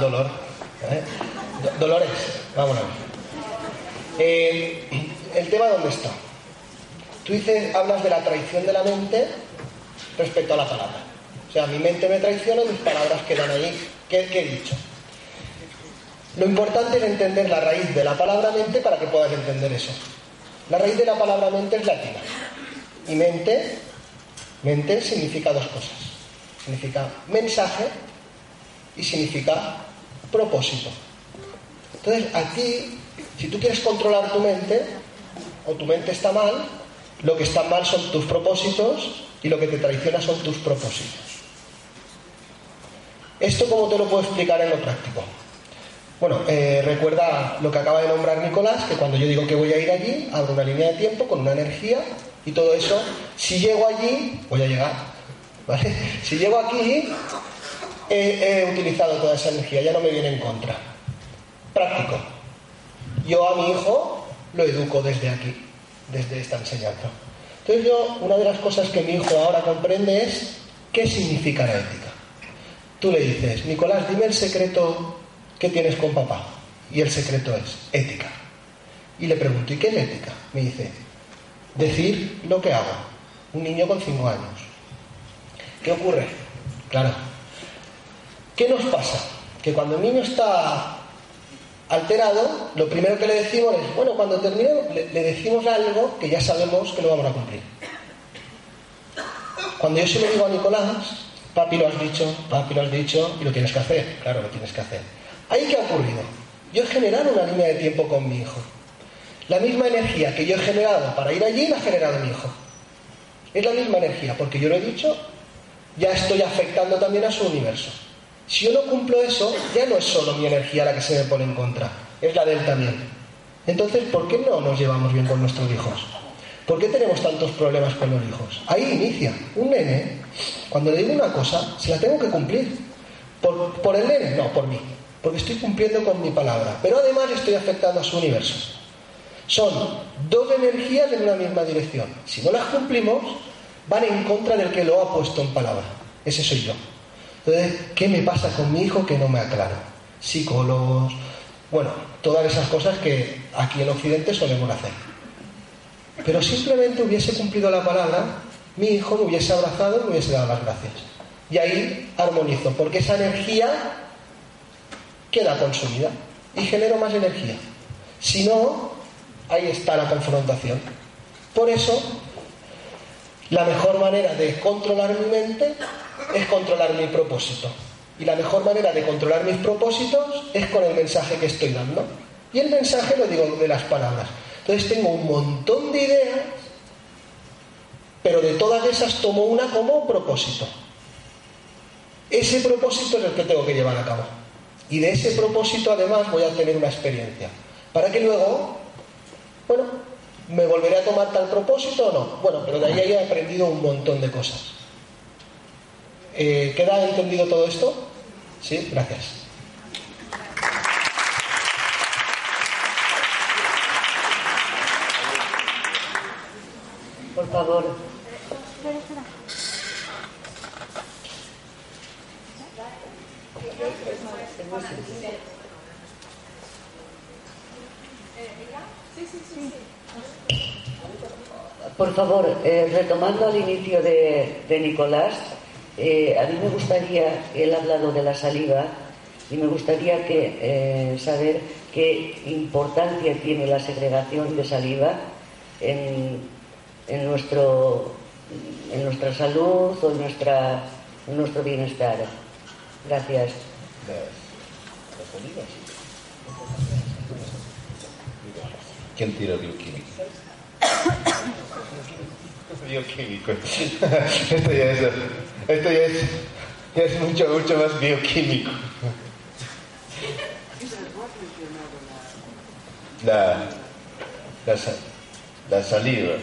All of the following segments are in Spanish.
Dolor. ¿eh? Do- Dolores, ver. Eh, el tema dónde está. Tú dices, hablas de la traición de la mente respecto a la palabra. O sea, mi mente me traiciona mis palabras quedan ahí. ¿Qué, qué he dicho? Lo importante es entender la raíz de la palabra mente para que puedas entender eso. La raíz de la palabra mente es latina. Y mente Mente significa dos cosas. Significa mensaje y significa propósito. Entonces, a ti, si tú quieres controlar tu mente, o tu mente está mal, lo que está mal son tus propósitos y lo que te traiciona son tus propósitos. ¿Esto cómo te lo puedo explicar en lo práctico? Bueno, eh, recuerda lo que acaba de nombrar Nicolás, que cuando yo digo que voy a ir allí, abro una línea de tiempo con una energía y todo eso, si llego allí, voy a llegar. Si llego aquí, he, utilizado toda esa energía, ya no me viene en contra. Práctico. Yo a mi hijo lo educo desde aquí, desde esta enseñanza. Entonces yo, una de las cosas que mi hijo ahora comprende es qué significa la ética. Tú le dices, Nicolás, dime el secreto que tienes con papá. Y el secreto es ética. Y le pregunto, ¿y qué es ética? Me dice, decir lo que hago. Un niño con cinco años. ¿Qué ocurre? Claro. ¿Qué nos pasa? Que cuando el niño está alterado, lo primero que le decimos es, bueno, cuando terminemos, le, le decimos algo que ya sabemos que no vamos a cumplir. Cuando yo se lo digo a Nicolás, papi lo has dicho, papi lo has dicho, y lo tienes que hacer, claro, lo tienes que hacer. ¿Ahí qué ha ocurrido? Yo he generado una línea de tiempo con mi hijo. La misma energía que yo he generado para ir allí la ha generado mi hijo. Es la misma energía, porque yo lo he dicho, ya estoy afectando también a su universo. Si yo no cumplo eso, ya no es solo mi energía la que se me pone en contra, es la de él también. Entonces, ¿por qué no nos llevamos bien con nuestros hijos? ¿Por qué tenemos tantos problemas con los hijos? Ahí inicia. Un nene, cuando le digo una cosa, se la tengo que cumplir. ¿Por, por el nene? No, por mí. Porque estoy cumpliendo con mi palabra. Pero además estoy afectando a su universo. Son dos energías en una misma dirección. Si no las cumplimos, van en contra del que lo ha puesto en palabra. Ese soy yo. Entonces, ¿qué me pasa con mi hijo que no me aclaro? Psicólogos, bueno, todas esas cosas que aquí en Occidente solemos hacer. Pero simplemente hubiese cumplido la palabra, mi hijo me hubiese abrazado me hubiese dado las gracias. Y ahí armonizo, porque esa energía queda consumida y genero más energía. Si no, ahí está la confrontación. Por eso, la mejor manera de controlar mi mente es controlar mi propósito. Y la mejor manera de controlar mis propósitos es con el mensaje que estoy dando. Y el mensaje lo digo de las palabras. Entonces tengo un montón de ideas, pero de todas esas tomo una como propósito. Ese propósito es el que tengo que llevar a cabo. Y de ese propósito además voy a tener una experiencia. Para que luego, bueno, ¿me volveré a tomar tal propósito o no? Bueno, pero de ahí he aprendido un montón de cosas. Eh, ¿Queda entendido todo esto? Sí, gracias. Por favor. Por favor, eh, retomando al inicio de, Nicolás, eh, a mí me gustaría, él ha hablado de la saliva, y me gustaría que, eh, saber qué importancia tiene la segregación de saliva en, nuestro, en nuestra salud o en, nuestra, nuestro bienestar. Gracias. ¿Quién tira bioquímico? Bioquímico. esto ya es, esto ya es, ya es mucho, mucho más bioquímico. La, la, la saliva.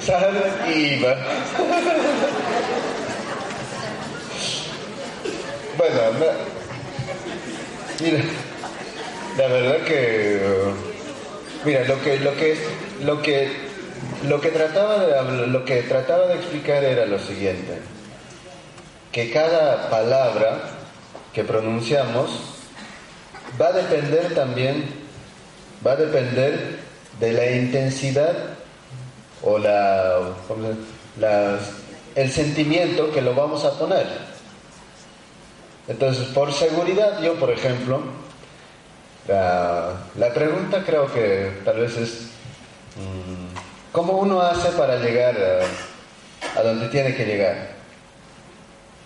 Saliva. Bueno, mira, la verdad que, mira, lo que, lo que, lo que, lo que trataba de, lo que trataba de explicar era lo siguiente, que cada palabra que pronunciamos va a depender también, va a depender de la intensidad o la, el sentimiento que lo vamos a poner. Entonces, por seguridad, yo, por ejemplo, la, pregunta creo que tal vez es, mm, ¿cómo uno hace para llegar a, a donde tiene que llegar?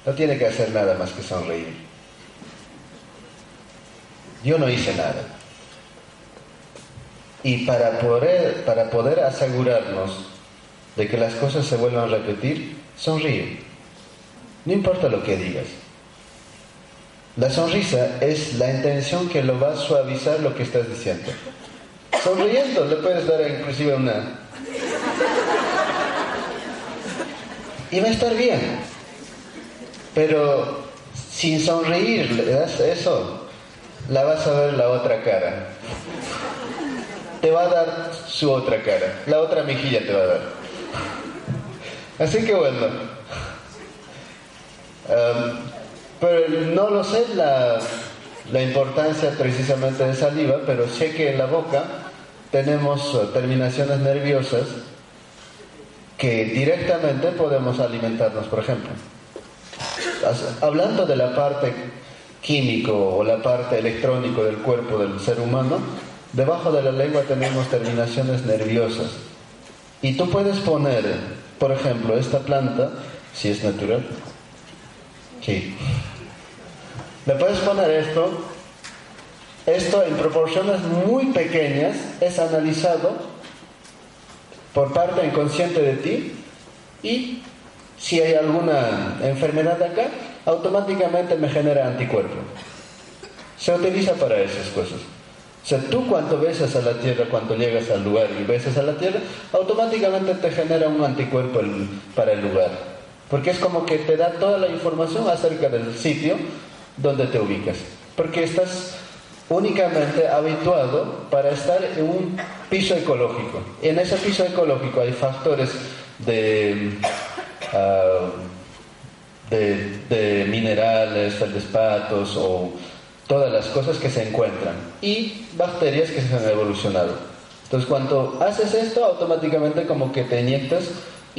No tiene que hacer nada más que sonreír. Yo no hice nada. Y para poder, para poder asegurarnos de que las cosas se vuelvan a repetir, sonríe. No importa lo que digas. La sonrisa es la intención que lo va a suavizar lo que estás diciendo. Sonriendo le puedes dar inclusive una... Y va a estar bien. Pero sin sonreír le das eso, la vas a ver la otra cara. Te va a dar su otra cara. La otra mejilla te va a dar. Así que bueno. Pero no lo sé la, importancia precisamente de saliva, pero sé que en la boca tenemos eh, terminaciones nerviosas que directamente podemos alimentarnos, por ejemplo. Hablando de la parte químico o la parte electrónico del cuerpo del ser humano, debajo de la lengua tenemos terminaciones nerviosas. Y tú puedes poner, por ejemplo, esta planta, si es natural, sí, ¿Me puedes poner esto? Esto en proporciones muy pequeñas es analizado por parte inconsciente de ti y si hay alguna enfermedad acá, automáticamente me genera anticuerpo. Se utiliza para esas cosas. O sea, tú cuando besas a la tierra, cuando llegas al lugar y besas a la tierra, automáticamente te genera un anticuerpo para el lugar. Porque es como que te da toda la información acerca del sitio donde te ubicas. Porque estás únicamente habituado para estar en un piso ecológico. En ese piso ecológico hay factores de, uh, de, de, minerales, feldespatos o todas las cosas que se encuentran y bacterias que se han evolucionado. Entonces cuando haces esto automáticamente como que te inyectas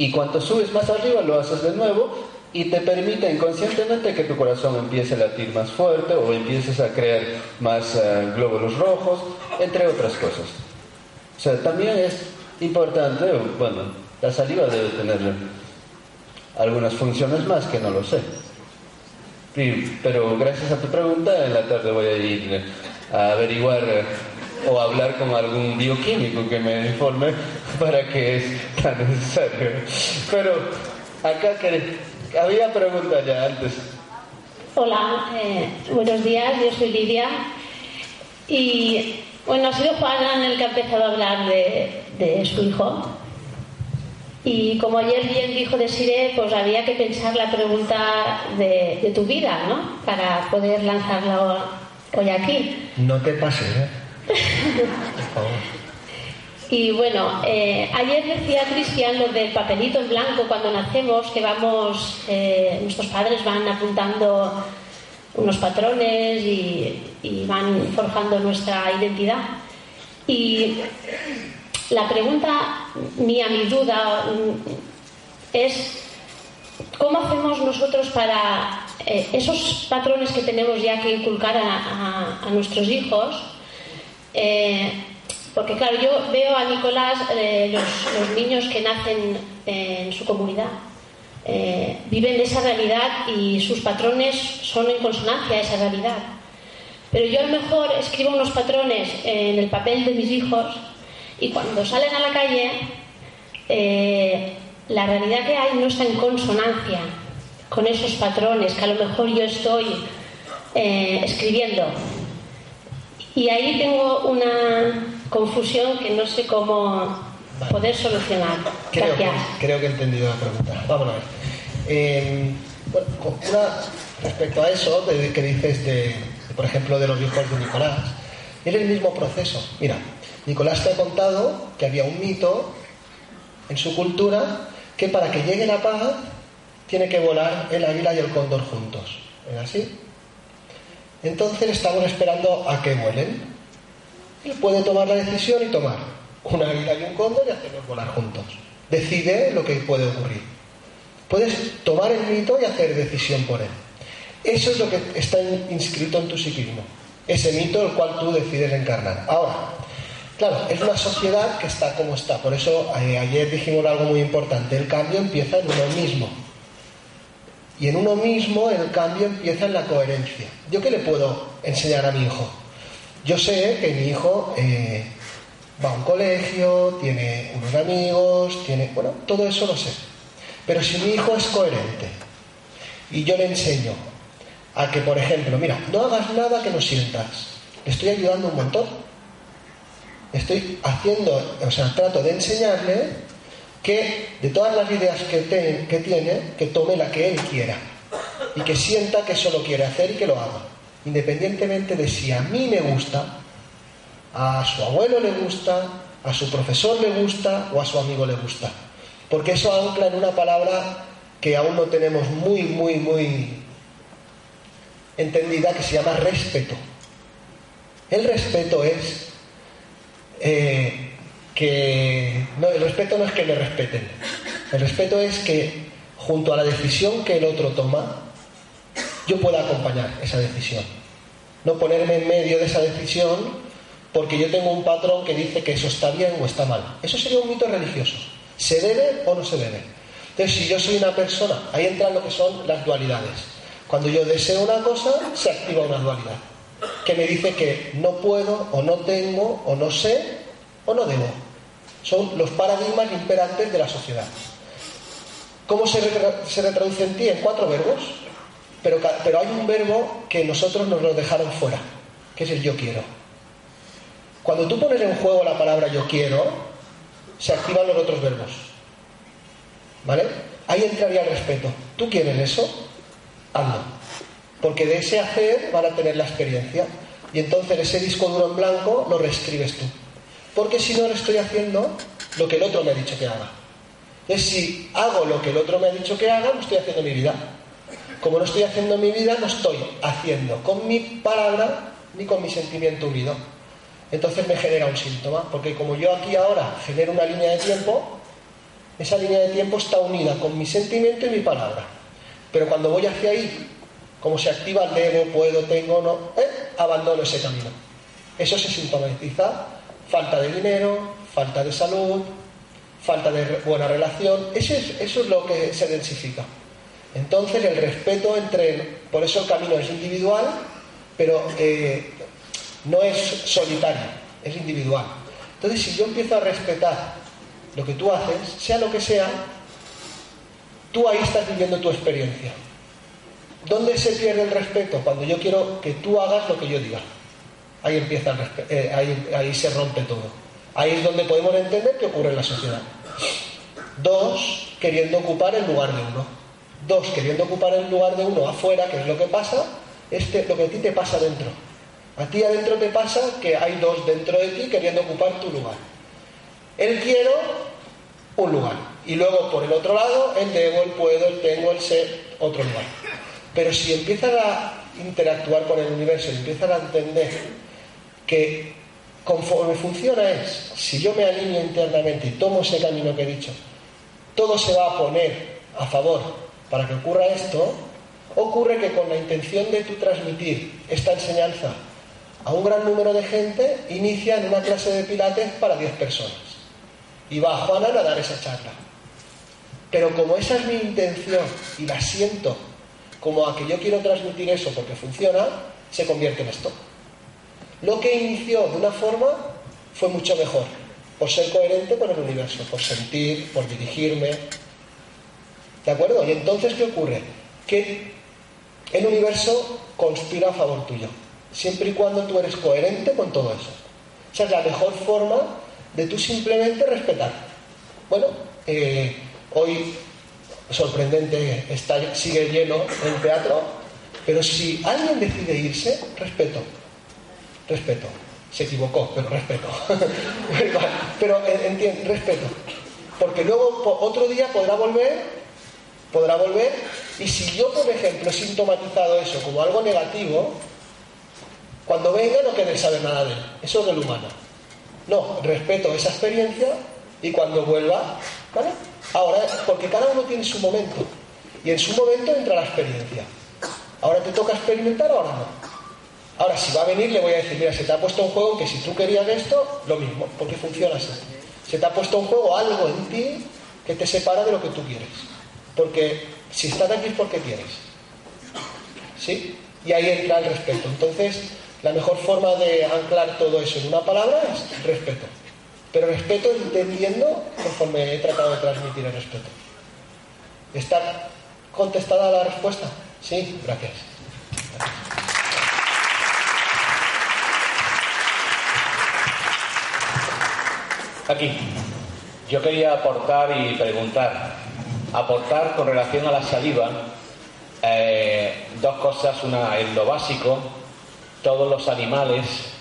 y cuando subes más arriba lo haces de nuevo y te permite inconscientemente que tu corazón empiece a latir más fuerte o empieces a crear más eh, glóbulos rojos, entre otras cosas. O sea, también es importante, bueno, la saliva debe tener algunas funciones más que no lo sé. pero gracias a tu pregunta, en la tarde voy a ir a averiguar eh, o hablar con algún bioquímico que me informe para qué es tan necesario. Pero acá había preguntas ya antes. Hola, eh, buenos días, yo soy Lidia. Y bueno, ha sido Juan el que ha empezado a hablar de, su hijo. Y como ayer bien dijo Desiree, pues había que pensar la pregunta de, tu vida, ¿no? Para poder lanzarla hoy aquí. No te pases, ¿eh? Y bueno, eh, ayer decía Cristian lo del papelito en blanco cuando nacemos, que vamos, eh, nuestros padres van apuntando unos patrones y, van forjando nuestra identidad. Y la pregunta mía, mi duda es cómo hacemos nosotros para eh, esos patrones que tenemos ya que inculcar a, nuestros hijos. Eh, porque claro, yo veo a Nicolás, eh, los, niños que nacen en su comunidad, viven esa realidad y sus patrones son en consonancia a esa realidad. Pero yo a lo mejor escribo unos patrones en el papel de mis hijos y cuando salen a la calle, eh, la realidad que hay no está en consonancia con esos patrones que a lo mejor yo estoy eh, escribiendo. Y ahí tengo una confusión que no sé cómo poder solucionar. Creo que, creo que he entendido la pregunta. Vamos a ver. Eh, respecto a eso que dices de, por ejemplo, de los hijos de Nicolás, es el mismo proceso. Mira, Nicolás te ha contado que había un mito en su cultura que para que llegue la paz tiene que volar el águila y el cóndor juntos. ¿Es así? Entonces estamos esperando a que vuelen. Él puede tomar la decisión y tomar un águila y un cóndor y hacerlos volar juntos. Decide lo que puede ocurrir. Puedes tomar el mito y hacer decisión por él. Eso es lo que está inscrito en tu psiquismo. Ese mito el cual tú decides encarnar. Ahora, Claro, es una sociedad que está como está. Por eso eh, ayer dijimos algo muy importante. El cambio empieza en uno mismo. Y en uno mismo el cambio empieza en la coherencia. ¿Yo qué le puedo enseñar a mi hijo? Yo sé que mi hijo eh, va a un colegio, tiene unos amigos, tiene... Bueno, todo eso lo sé. Pero si mi hijo es coherente y yo le enseño a que, por ejemplo, mira, no hagas nada que no sientas, le estoy ayudando un montón estoy haciendo, o sea, trato de enseñarle que de todas las ideas que, tiene, que tome la que él quiera y que sienta que eso lo quiere hacer y que lo haga, independientemente de si a mí me gusta, a su abuelo le gusta, a su profesor le gusta o a su amigo le gusta. Porque eso ancla en una palabra que aún no tenemos muy, muy, muy entendida, que se llama respeto. El respeto es eh, que no, el respeto no es que me respeten, el respeto es que junto a la decisión que el otro toma, yo pueda acompañar esa decisión. No ponerme en medio de esa decisión porque yo tengo un patrón que dice que eso está bien o está mal. Eso sería un mito religioso. ¿Se debe o no se debe? Entonces, si yo soy una persona, ahí entran lo que son las dualidades. Cuando yo deseo una cosa, se activa una dualidad que me dice que no puedo o no tengo o no sé o no debo. Son los paradigmas imperantes de la sociedad. ¿Cómo se, retraduce en ti? En cuatro verbos. Pero, pero hay un verbo que nosotros nos lo dejaron fuera, que es el yo quiero. Cuando tú pones en juego la palabra yo quiero, se activan los otros verbos. ¿Vale? Ahí entraría el respeto. ¿Tú quieres eso? Hazlo. Porque de ese hacer van a tener la experiencia. Y entonces ese disco duro en blanco lo reescribes tú. Porque si no, estoy haciendo lo que el otro me ha dicho que haga. Entonces, si hago lo que el otro me ha dicho que haga, no estoy haciendo mi vida. Como no estoy haciendo mi vida, no estoy haciendo con mi palabra ni con mi sentimiento unido. Entonces me genera un síntoma, porque como yo aquí ahora genero una línea de tiempo, esa línea de tiempo está unida con mi sentimiento y mi palabra. Pero cuando voy hacia ahí como se activa el debo, puedo, tengo, no, eh, abandono ese camino. Eso se sintomatiza falta de dinero, falta de salud, falta de buena relación. Eso es, lo que se densifica. Entonces el respeto entre, por eso el camino es individual, pero eh, no es solitario, es individual. Entonces si yo empiezo a respetar lo que tú haces, sea lo que sea, tú ahí estás viviendo tu experiencia. ¿Dónde se pierde el respeto? Cuando yo quiero que tú hagas lo que yo diga. Ahí empieza eh, ahí, se rompe todo. Ahí es donde podemos entender qué ocurre en la sociedad. Dos, queriendo ocupar el lugar de uno. Dos, queriendo ocupar el lugar de uno afuera, que es lo que pasa, este, lo que a ti te pasa dentro. A ti adentro te pasa que hay dos dentro de ti queriendo ocupar tu lugar. El quiero, un lugar. Y luego por el otro lado, el debo, el puedo, el tengo, el ser, otro lugar. Pero si empiezan a interactuar con el universo empiezan a entender que conforme funciona es, si yo me alineo internamente y tomo ese camino que he dicho, todo se va a poner a favor para que ocurra esto, ocurre que con la intención de tú transmitir esta enseñanza a un gran número de gente, inicia en una clase de pilates para 10 personas. Y va Juana a dar esa charla. Pero como esa es mi intención y la siento como a que yo quiero transmitir eso porque funciona, se convierte en esto. Lo que inició de una forma fue mucho mejor, por ser coherente con el universo, por sentir, por dirigirme. ¿De acuerdo? Y entonces, ¿qué ocurre? Que el universo conspira a favor tuyo, siempre y cuando tú eres coherente con todo eso. Esa es la mejor forma de tú simplemente respetar. Bueno, eh, hoy sorprendente, sigue lleno el teatro, pero si alguien decide irse, respeto, respeto. Se equivocó, pero respeto. pero eh, entiendo, respeto. Porque luego otro día podrá volver, podrá volver, y si yo, por ejemplo, he sintomatizado eso como algo negativo, cuando venga no querer saber nada de él. Eso es del humano. No, respeto esa experiencia y cuando vuelva, ¿vale? Ahora, porque cada uno tiene su momento. Y en su momento entra la experiencia. Ahora te toca experimentar, ahora no. Ahora, si va a venir, le voy a decir, mira, se te ha puesto un juego que si tú querías esto, lo mismo, porque funciona así. Se te ha puesto un juego, algo en ti, que te separa de lo que tú quieres. Porque si estás aquí es porque quieres. ¿Sí? Y ahí entra el respeto. Entonces, la mejor forma de anclar todo eso en una palabra es respeto. Pero respeto entendiendo conforme he tratado de transmitir el respeto. ¿Está contestada la respuesta? Sí, gracias. Aquí. Yo quería aportar y preguntar. Aportar con relación a la saliva eh, dos cosas. Una en lo básico. Todos los animales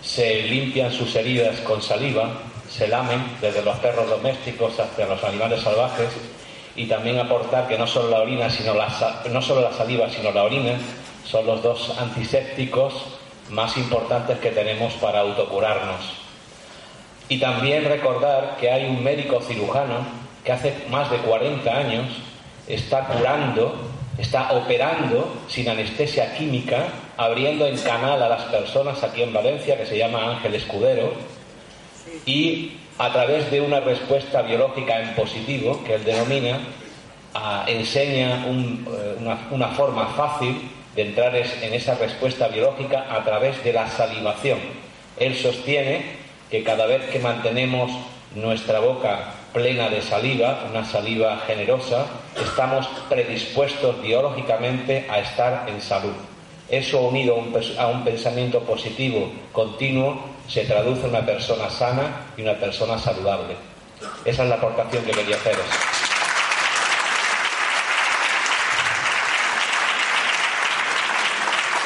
se limpian sus heridas con saliva, se lamen desde los perros domésticos hasta los animales salvajes y también aportar que no solo la orina, sino la, no solo la saliva, sino la orina son los dos antisépticos más importantes que tenemos para autocurarnos. Y también recordar que hay un médico cirujano que hace más de 40 años está curando, está operando sin anestesia química abriendo en canal a las personas aquí en Valencia, que se llama Ángel Escudero, y a través de una respuesta biológica en positivo, que él denomina, enseña eh, una, forma fácil de entrar en esa respuesta biológica a través de la salivación. Él sostiene que cada vez que mantenemos nuestra boca plena de saliva, una saliva generosa, estamos predispuestos biológicamente a estar en salud. Eso unido a un, pensamiento positivo continuo se traduce en una persona sana y una persona saludable. Esa es la aportación que quería haceros.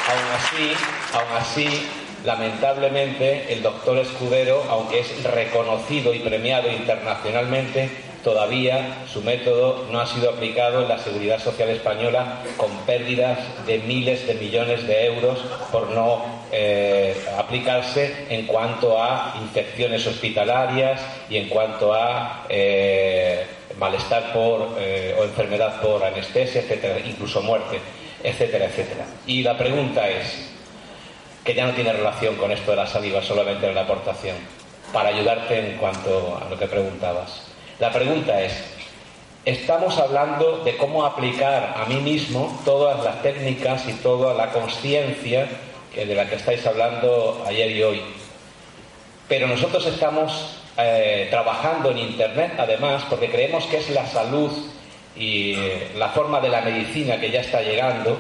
Aún así, aún así, lamentablemente, el doctor Escudero, aunque es reconocido y premiado internacionalmente, todavía su método no ha sido aplicado en la seguridad social española con pérdidas de miles de millones de euros por no eh, aplicarse en cuanto a infecciones hospitalarias y en cuanto a eh, malestar por, eh, o enfermedad por anestesia, etcétera, incluso muerte, etcétera, etcétera. Y la pregunta es, que ya no tiene relación con esto de la saliva, solamente en la aportación, para ayudarte en cuanto a lo que preguntabas. La pregunta es, estamos hablando de cómo aplicar a mí mismo todas las técnicas y toda la conciencia de la que estáis hablando ayer y hoy. Pero nosotros estamos eh, trabajando en Internet, además, porque creemos que es la salud y la forma de la medicina que ya está llegando,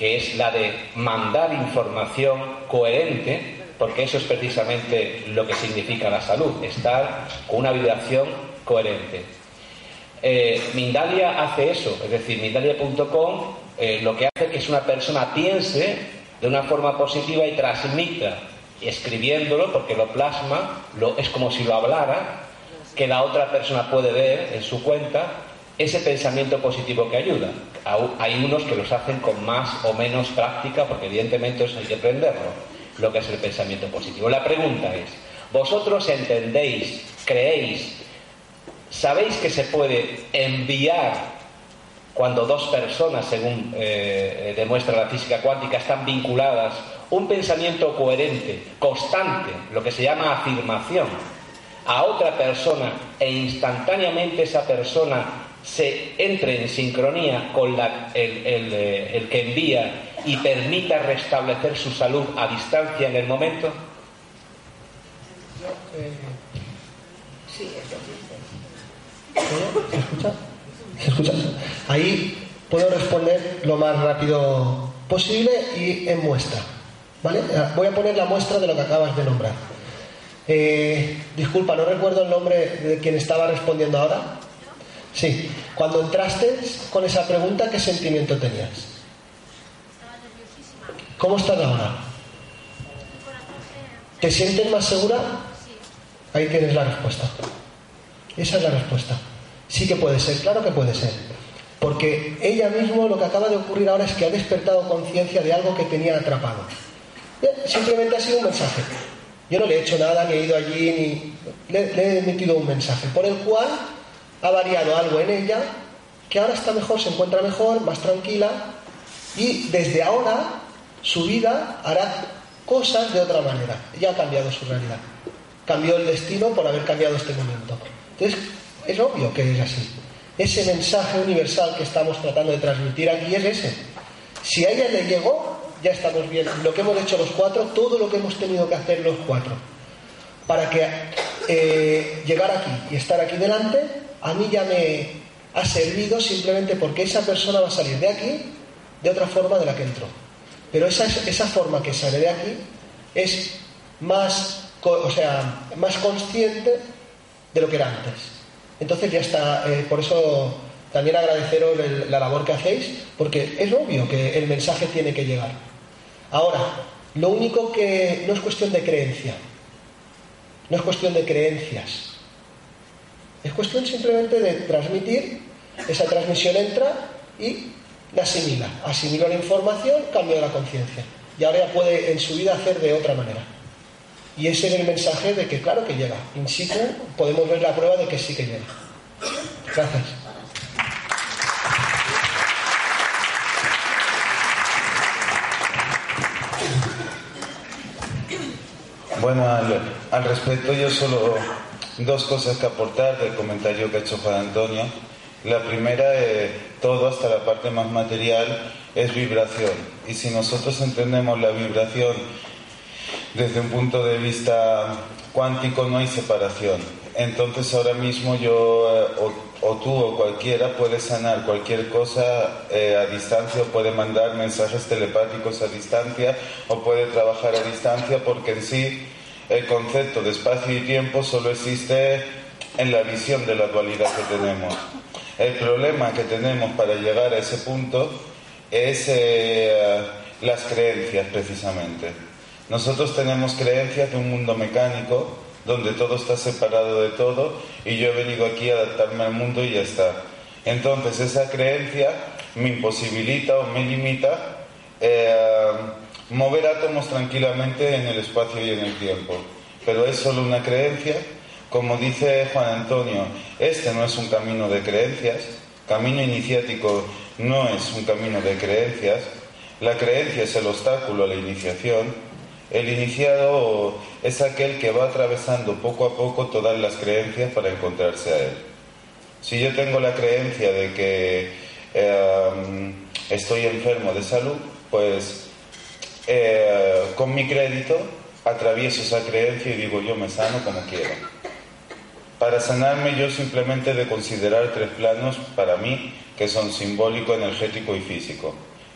que es la de mandar información coherente, porque eso es precisamente lo que significa la salud, estar con una vibración coherente. Eh, Mindalia hace eso, es decir, Mindalia.com eh, lo que hace es que una persona piense de una forma positiva y transmita, escribiéndolo, porque lo plasma, lo, es como si lo hablara, que la otra persona puede ver en su cuenta ese pensamiento positivo que ayuda. Hay unos que los hacen con más o menos práctica, porque evidentemente eso hay que aprenderlo. lo que es el pensamiento positivo. La pregunta es, ¿vosotros entendéis, creéis, sabéis que se puede enviar cuando dos personas, según eh, demuestra la física cuántica, están vinculadas, un pensamiento coherente, constante, lo que se llama afirmación, a otra persona e instantáneamente esa persona se entre en sincronía con eh, el, que envía y permita restablecer su salud a distancia en el momento? ¿Se escucha? ¿Se escucha? Ahí puedo responder lo más rápido posible y en muestra. ¿Vale? Voy a poner la muestra de lo que acabas de nombrar. Eh, disculpa, no recuerdo el nombre de quien estaba respondiendo ahora. Sí, cuando entraste con esa pregunta, ¿qué sentimiento tenías? ¿Cómo estás ahora? ¿Te sientes más segura? Ahí tienes la respuesta. Esa es la respuesta. Sí que puede ser, claro que puede ser. Porque ella mismo lo que acaba de ocurrir ahora es que ha despertado conciencia de algo que tenía atrapado. Simplemente ha sido un mensaje. Yo no le he hecho nada, ni he ido allí, ni le he emitido un mensaje por el cual ha variado algo en ella, que ahora está mejor, se encuentra mejor, más tranquila, y desde ahora su vida hará cosas de otra manera. Ya ha cambiado su realidad. Cambió el destino por haber cambiado este momento. Entonces, es obvio que es así. Ese mensaje universal que estamos tratando de transmitir aquí es ese. Si a ella le llegó, ya estamos bien. Lo que hemos hecho los cuatro, todo lo que hemos tenido que hacer los cuatro, para que eh, llegar aquí y estar aquí delante, a mí ya me ha servido simplemente porque esa persona va a salir de aquí de otra forma de la que entró. Pero esa, esa forma que sale de aquí es más, o sea, más consciente de lo que era antes. Entonces ya está, eh, por eso también agradeceros la labor que hacéis, porque es obvio que el mensaje tiene que llegar. Ahora, lo único que no es cuestión de creencia, no es cuestión de creencias, es cuestión simplemente de transmitir, esa transmisión entra y la asimila. Asimila la información, cambia la conciencia. Y ahora ya puede en su vida hacer de otra manera. Y ese es el mensaje de que claro que llega. In situ podemos ver la prueba de que sí que llega. Gracias. Bueno, al, al respecto yo solo dos cosas que aportar del comentario que ha hecho Juan Antonio. La primera, eh, todo hasta la parte más material es vibración. Y si nosotros entendemos la vibración desde un punto de vista cuántico, no hay separación. Entonces ahora mismo yo eh, o, tú o cualquiera puede sanar cualquier cosa eh, a distancia o puede mandar mensajes telepáticos a distancia o puede trabajar a distancia porque en sí el concepto de espacio y tiempo solo existe en la visión de la dualidad que tenemos. El problema que tenemos para llegar a ese punto es eh, las creencias precisamente. Nosotros tenemos creencias de un mundo mecánico donde todo está separado de todo y yo he venido aquí a adaptarme al mundo y ya está. Entonces esa creencia me imposibilita o me limita eh, mover átomos tranquilamente en el espacio y en el tiempo. Pero es solo una creencia. Como dice Juan Antonio, este no es un camino de creencias. Camino iniciático no es un camino de creencias. La creencia es el obstáculo a la iniciación. El iniciado es aquel que va atravesando poco a poco todas las creencias para encontrarse a él. Si yo tengo la creencia de que eh, estoy enfermo de salud, pues eh, con mi crédito atravieso esa creencia y digo yo me sano como quiero. Para sanarme yo simplemente de considerar tres planos para mí que son simbólico, energético y físico.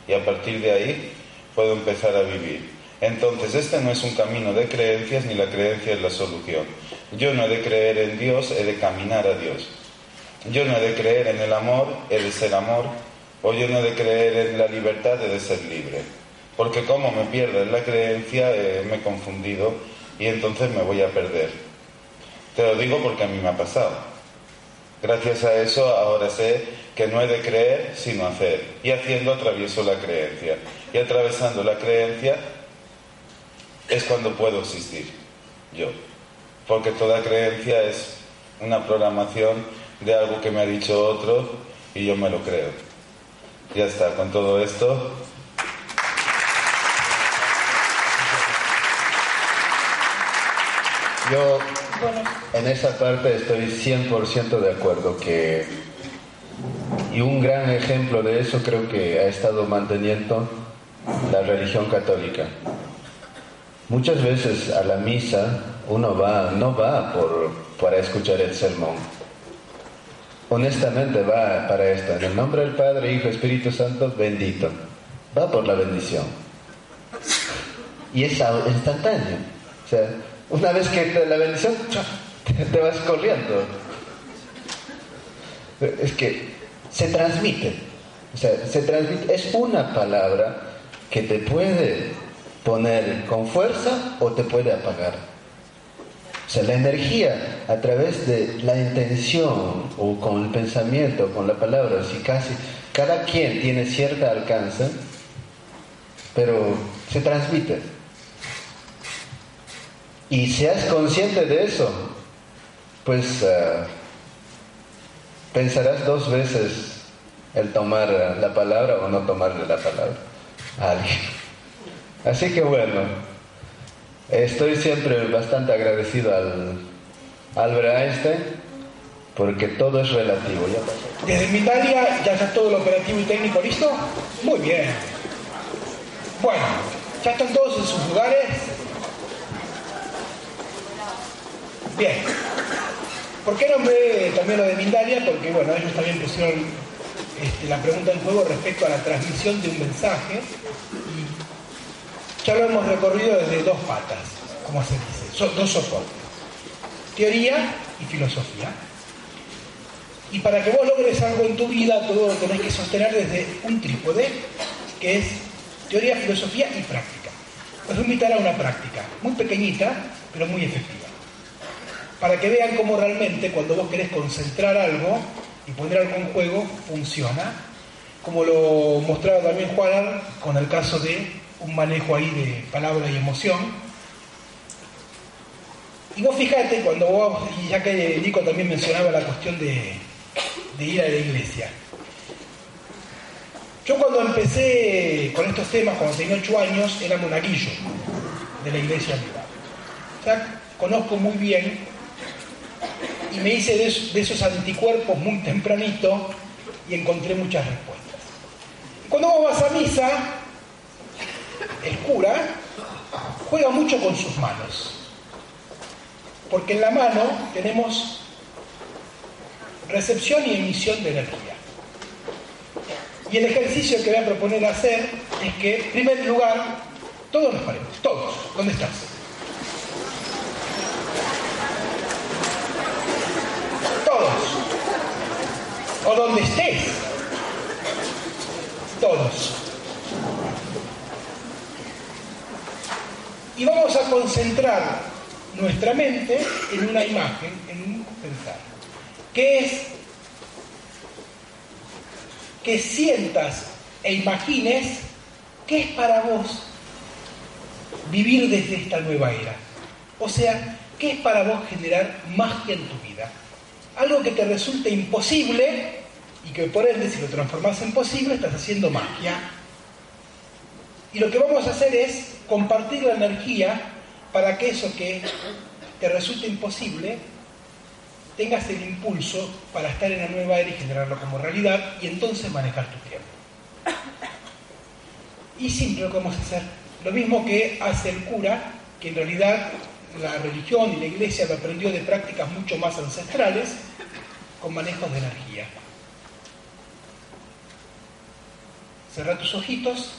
Y a partir de ahí puedo empezar a vivir. Entonces este no es un camino de creencias ni la creencia es la solución. Yo no he de creer en Dios, he de caminar a Dios. Yo no he de creer en el amor, he de ser amor. O yo no he de creer en la libertad, he de ser libre porque como me pierdo en la creencia, eh, me he confundido y entonces me voy a perder. Te lo digo porque a mí me ha pasado. Gracias a eso ahora sé que no he de creer sino hacer. Y haciendo atravieso la creencia. Y atravesando la creencia es cuando puedo existir yo. Porque toda creencia es una programación de algo que me ha dicho otro y yo me lo creo. Ya está, con todo esto. Yo en esa parte estoy 100% de acuerdo que y un gran ejemplo de eso creo que ha estado manteniendo la religión católica. Muchas veces a la misa uno va, no va por, para escuchar el sermón. Honestamente va para esto. En el nombre del Padre, Hijo, Espíritu Santo, bendito. Va por la bendición. Y es instantáneo. O sea, una vez que te la bendición, te vas corriendo. Es que se transmite. O sea, se transmite. Es una palabra que te puede poner con fuerza o te puede apagar. O sea, la energía a través de la intención o con el pensamiento, con la palabra, si casi cada quien tiene cierta alcance, pero se transmite. Y seas consciente de eso, pues uh, pensarás dos veces el tomar la palabra o no tomarle la palabra a alguien. Así que bueno, estoy siempre bastante agradecido al Albert Einstein porque todo es relativo. Ya Desde Italia ya está todo el operativo y técnico listo. Muy bien. Bueno, ya están todos en sus lugares. Bien. ¿Por qué nombré también lo de Mindalia? Porque, bueno, ellos también pusieron este, la pregunta en juego respecto a la transmisión de un mensaje. Y ya lo hemos recorrido desde dos patas, como se dice, dos soportes. Teoría y filosofía. Y para que vos logres algo en tu vida, todo lo tenés que sostener desde un trípode, que es teoría, filosofía y práctica. Os voy a invitar a una práctica, muy pequeñita, pero muy efectiva para que vean cómo realmente cuando vos querés concentrar algo y poner algo en juego, funciona, como lo mostraba también Juan con el caso de un manejo ahí de palabra y emoción. Y vos fijate, cuando vos, y ya que Nico también mencionaba la cuestión de, ir a la iglesia, yo cuando empecé con estos temas, cuando tenía ocho años, era monaguillo de la iglesia privada. O sea, conozco muy bien y me hice de, esos anticuerpos muy tempranito y encontré muchas respuestas. Cuando vos vas a misa, el cura juega mucho con sus manos, porque en la mano tenemos recepción y emisión de energía. Y el ejercicio que voy a proponer hacer es que, en primer lugar, todos nos paremos, todos, ¿dónde estás? o donde estés. Y vamos a concentrar nuestra mente en una imagen, en un pensar, que es que sientas e imagines qué es para vos vivir desde esta nueva era. O sea, qué es para vos generar magia en tu vida. Algo que te resulte imposible y que por ende si lo transformas en posible estás haciendo magia. Y lo que vamos a hacer es compartir la energía para que eso que te resulte imposible tengas el impulso para estar en la nueva era y generarlo como realidad y entonces manejar tu tiempo. Y simple lo que vamos a hacer. Lo mismo que hace el cura, que en realidad la religión y la iglesia lo aprendió de prácticas mucho más ancestrales, con manejos de energía. Cerra tus ojitos,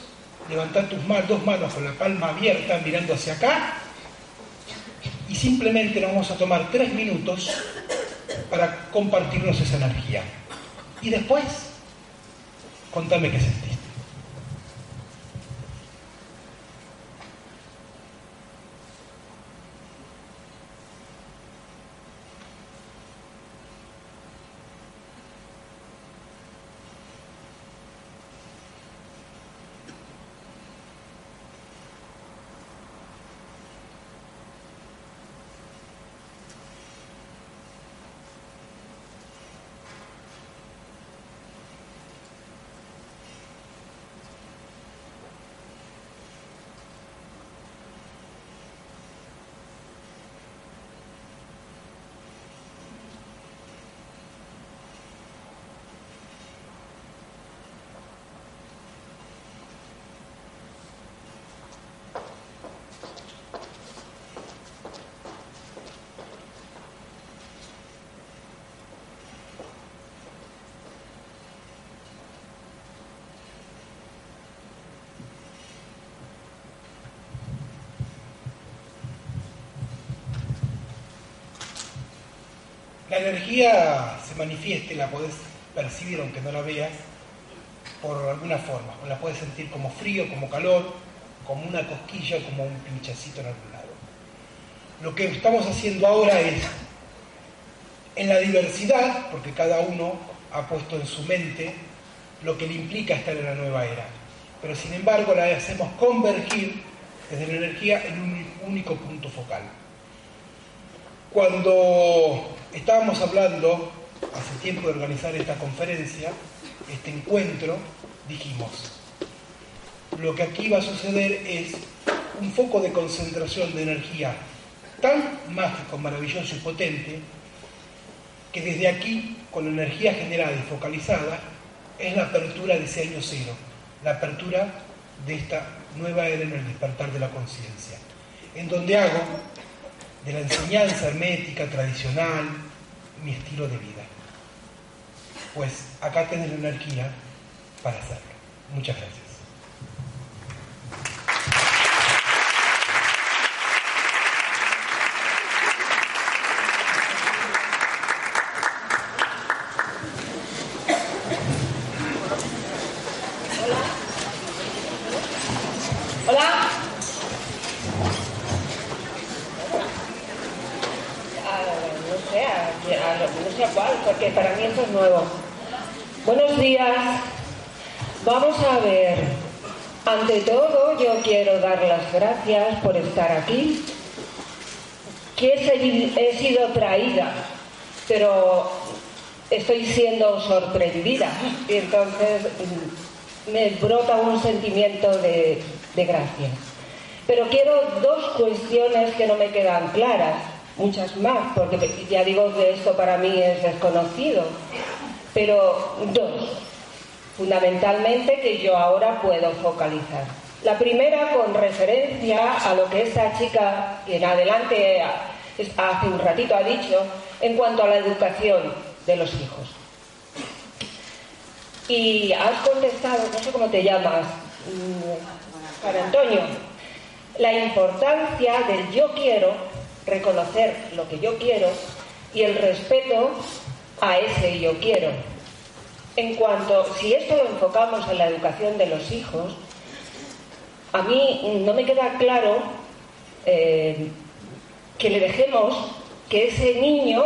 levanta tus dos manos con la palma abierta mirando hacia acá y simplemente nos vamos a tomar tres minutos para compartirnos esa energía. Y después, contame qué sentiste. La energía se manifiesta la podés percibir aunque no la veas por alguna forma. O la puedes sentir como frío, como calor, como una cosquilla, como un pinchacito en algún lado. Lo que estamos haciendo ahora es, en la diversidad, porque cada uno ha puesto en su mente lo que le implica estar en la nueva era, pero sin embargo la hacemos convergir desde la energía en un único punto focal. Cuando estábamos hablando hace tiempo de organizar esta conferencia, este encuentro, dijimos, lo que aquí va a suceder es un foco de concentración de energía tan mágico, maravilloso y potente, que desde aquí, con energía generada y focalizada, es la apertura de ese año cero, la apertura de esta nueva era en el despertar de la conciencia, en donde hago de la enseñanza hermética tradicional mi estilo de vida. Pues acá tenés la energía para hacerlo. Muchas gracias. Buenos días. Vamos a ver. Ante todo, yo quiero dar las gracias por estar aquí. Que he sido traída, pero estoy siendo sorprendida. Y entonces mm, me brota un sentimiento de, de gracia. Pero quiero dos cuestiones que no me quedan claras muchas más, porque ya digo que esto para mí es desconocido, pero dos, fundamentalmente que yo ahora puedo focalizar. La primera con referencia a lo que esta chica en adelante hace un ratito ha dicho en cuanto a la educación de los hijos. Y has contestado, no sé cómo te llamas, mm, para Antonio, la importancia del yo quiero reconocer lo que yo quiero y el respeto a ese yo quiero. En cuanto, si esto lo enfocamos en la educación de los hijos, a mí no me queda claro eh, que le dejemos que ese niño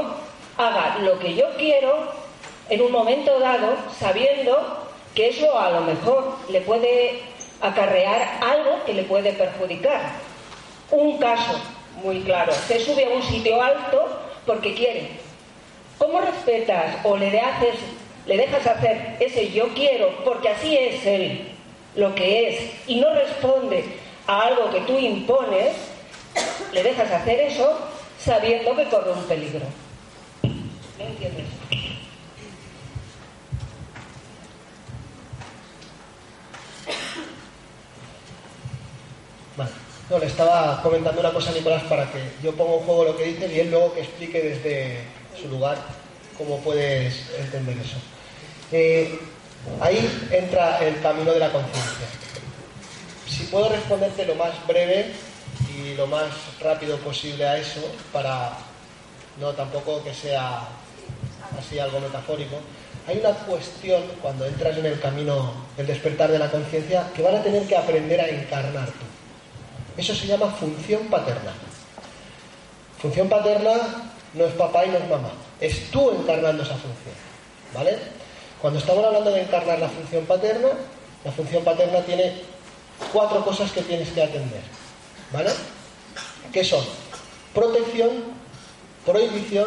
haga lo que yo quiero en un momento dado, sabiendo que eso a lo mejor le puede acarrear algo que le puede perjudicar. Un caso, muy claro. Se sube a un sitio alto porque quiere. ¿Cómo respetas o le, dejas hacer ese yo quiero porque así es él, lo que es, y no responde a algo que tú impones, le dejas hacer eso sabiendo que corre un peligro? ¿Me entiendes? No, le estaba comentando una cosa a Nicolás para que yo ponga en juego lo que dice y él luego que explique desde su lugar cómo puedes entender eso. Eh, ahí entra el camino de la conciencia. Si puedo responderte lo más breve y lo más rápido posible a eso, para no tampoco que sea así algo metafórico, hay una cuestión cuando entras en el camino del despertar de la conciencia que van a tener que aprender a encarnar tú. Eso se llama función paterna. Función paterna no es papá y no es mamá, es tú encarnando esa función. ¿Vale? Cuando estamos hablando de encarnar la función paterna, la función paterna tiene cuatro cosas que tienes que atender. ¿Vale? ¿Qué son? Protección, prohibición,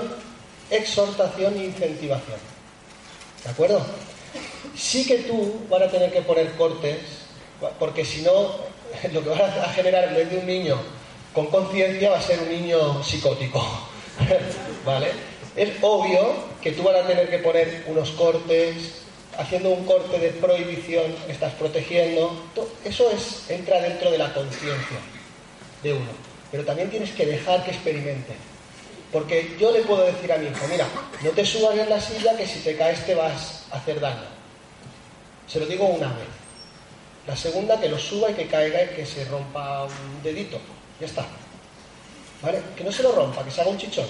exhortación e incentivación. ¿De acuerdo? Sí que tú van a tener que poner cortes, porque si no, lo que va a generar en vez de un niño con conciencia va a ser un niño psicótico. ¿Vale? Es obvio que tú vas a tener que poner unos cortes, haciendo un corte de prohibición, estás protegiendo. Eso es, entra dentro de la conciencia de uno. Pero también tienes que dejar que experimente. Porque yo le puedo decir a mi hijo, mira, no te subas en la silla que si te caes te vas a hacer daño. Se lo digo una vez. La segunda, que lo suba y que caiga y que se rompa un dedito. Ya está. ¿Vale? Que no se lo rompa, que se haga un chichón.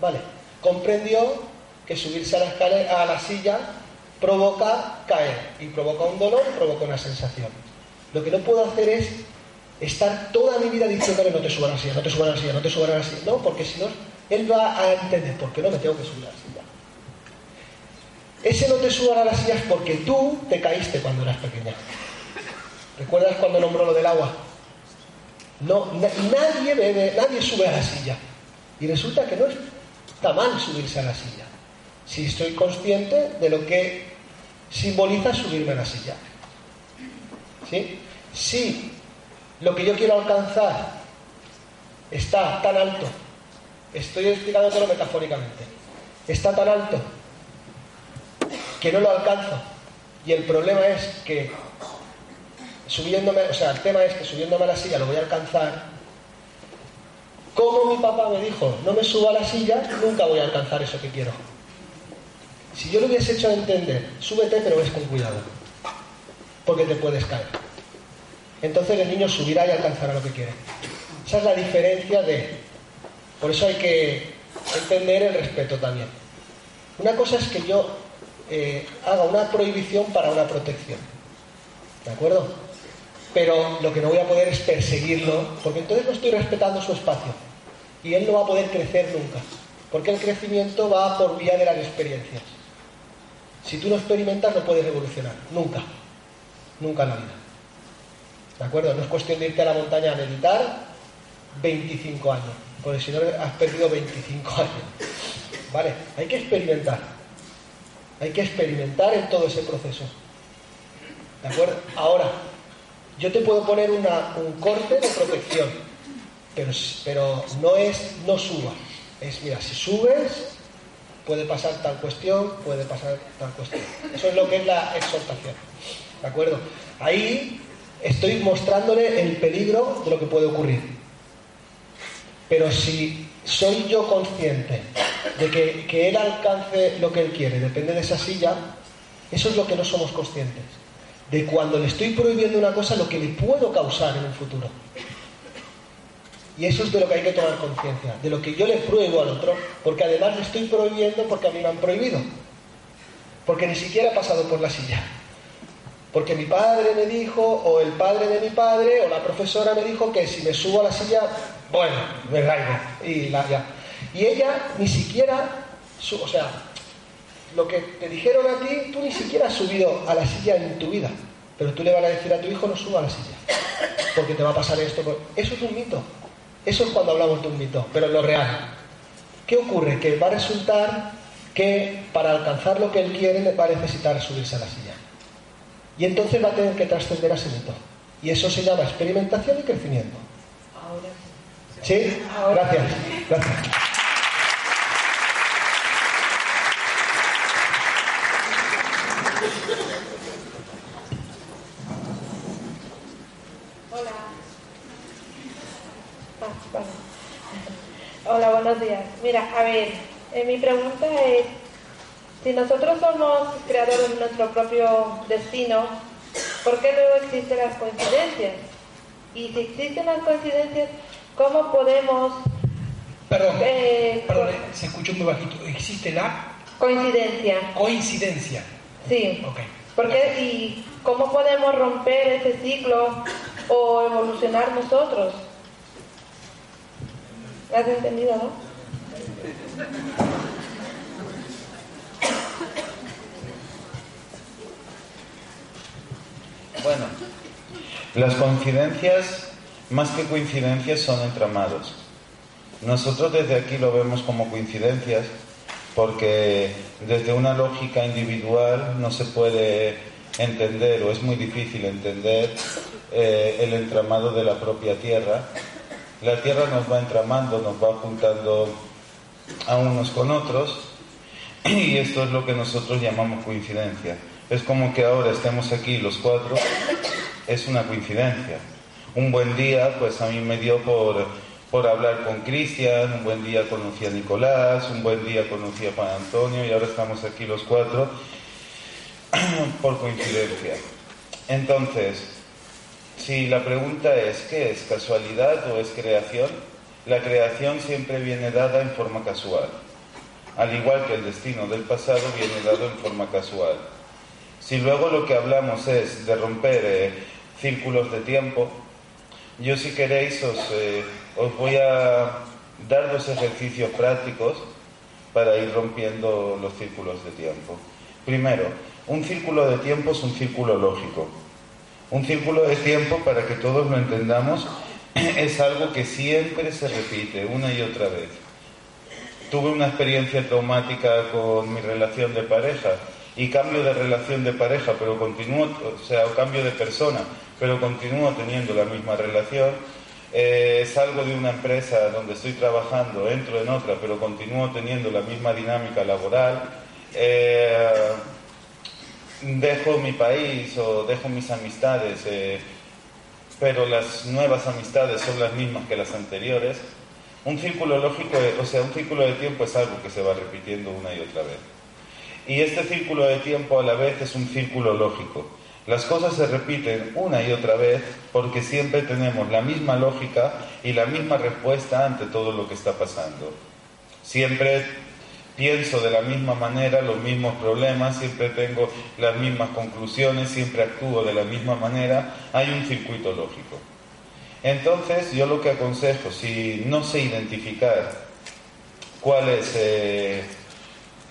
¿Vale? Comprendió que subirse a la, escalera, a la silla provoca caer y provoca un dolor provoca una sensación. Lo que no puedo hacer es estar toda mi vida diciéndole no te subas a la silla, no te subas a la silla, no te subas a la silla, no, porque si no, él va a entender por qué no me tengo que subir a la silla. Ese no te subas a la silla es porque tú te caíste cuando eras pequeña. ¿Recuerdas cuando nombró lo del agua? No, nadie bebe, nadie sube a la silla. Y resulta que no está mal subirse a la silla. Si estoy consciente de lo que simboliza subirme a la silla. ¿Sí? Si lo que yo quiero alcanzar está tan alto, estoy explicándolo metafóricamente, está tan alto que no lo alcanzo. Y el problema es que subiéndome, o sea, el tema es que subiéndome a la silla lo voy a alcanzar. Como mi papá me dijo, no me suba a la silla, nunca voy a alcanzar eso que quiero. Si yo lo hubiese hecho entender, súbete pero ves con cuidado, porque te puedes caer. Entonces el niño subirá y alcanzará lo que quiere. Esa es la diferencia de... Por eso hay que entender el respeto también. Una cosa es que yo eh, haga una prohibición para una protección. ¿De acuerdo? Pero lo que no voy a poder es perseguirlo, porque entonces no estoy respetando su espacio. Y él no va a poder crecer nunca, porque el crecimiento va por vía de las experiencias. Si tú no experimentas, no puedes evolucionar, nunca, nunca en la vida. ¿De acuerdo? No es cuestión de irte a la montaña a meditar 25 años, porque si no has perdido 25 años. ¿Vale? Hay que experimentar. Hay que experimentar en todo ese proceso. ¿De acuerdo? Ahora, yo te puedo poner un corte de protección, pero, no es no subas. Es, mira, si subes, puede pasar tal cuestión, puede pasar tal cuestión. Eso es lo que es la exhortación. ¿De acuerdo? Ahí estoy mostrándole el peligro de lo que puede ocurrir. Pero si soy yo consciente de que él alcance lo que él quiere, depende de esa silla, eso es lo que no somos conscientes de cuando le estoy prohibiendo una cosa lo que le puedo causar en un futuro. Y eso es de lo que hay que tomar conciencia, de lo que yo le pruebo al otro, porque además le estoy prohibiendo porque a mí me han prohibido. Porque ni siquiera he pasado por la silla. Porque mi padre me dijo, o el padre de mi padre, o la profesora me dijo que si me subo a la silla, bueno, me caigo. Y, y ella ni siquiera, o sea, lo que te dijeron a ti, tú ni siquiera has subido a la silla en tu vida. Pero tú le vas a decir a tu hijo, no suba a la silla. Porque te va a pasar esto. Eso es un mito. Eso es cuando hablamos de un mito, pero en lo real. ¿Qué ocurre? Que va a resultar que para alcanzar lo que él quiere va a necesitar subirse a la silla. Y entonces va a tener que trascender a ese mito. Y eso se llama experimentación y crecimiento. Ahora sí. ¿Sí? Gracias. Gracias. Hola, buenos días. Mira, a ver, eh, mi pregunta es, si nosotros somos creadores de nuestro propio destino, ¿por qué luego existen las coincidencias? Y si existen las coincidencias, ¿cómo podemos... Perdón, eh, perdón, se escuchó muy bajito. ¿Existe la? Coincidencia. Coincidencia. Sí. Ok. ¿Por qué? ¿Y cómo podemos romper ese ciclo o evolucionar nosotros? Has entendido, no? Bueno, las coincidencias, más que coincidencias, son entramados. Nosotros desde aquí lo vemos como coincidencias porque desde una lógica individual no se puede entender o es muy difícil entender eh, el entramado de la propia Tierra la Tierra nos va entramando, nos va juntando a unos con otros y esto es lo que nosotros llamamos coincidencia. Es como que ahora estemos aquí los cuatro, es una coincidencia. Un buen día, pues a mí me dio por, por hablar con Cristian, un buen día conocí a Nicolás, un buen día conocí a Juan Antonio y ahora estamos aquí los cuatro por coincidencia. Entonces, si la pregunta es, ¿qué es? ¿Casualidad o es creación? La creación siempre viene dada en forma casual. al igual que el destino del pasado, viene dado en forma casual. Si luego lo que hablamos es de romper eh, círculos de tiempo, yo si queréis os, eh, os voy a dar dos ejercicios prácticos para ir rompiendo los círculos de tiempo. Primero, un círculo de tiempo es un círculo lógico. Un círculo de tiempo, para que todos lo entendamos, es algo que siempre se repite una y otra vez. Tuve una experiencia traumática con mi relación de pareja y cambio de relación de pareja, pero continúo, o sea, cambio de persona, pero continúo teniendo la misma relación. Eh, salgo de una empresa donde estoy trabajando, entro en otra, pero continúo teniendo la misma dinámica laboral. Eh, dejo mi país o dejo mis amistades, eh, pero las nuevas amistades son las mismas que las anteriores. Un círculo lógico, o sea, un círculo de tiempo es algo que se va repitiendo una y otra vez. Y este círculo de tiempo a la vez es un círculo lógico. Las cosas se repiten una y otra vez porque siempre tenemos la misma lógica y la misma respuesta ante todo lo que está pasando. Siempre pienso de la misma manera los mismos problemas, siempre tengo las mismas conclusiones, siempre actúo de la misma manera, hay un circuito lógico. Entonces yo lo que aconsejo, si no sé identificar cuál es eh,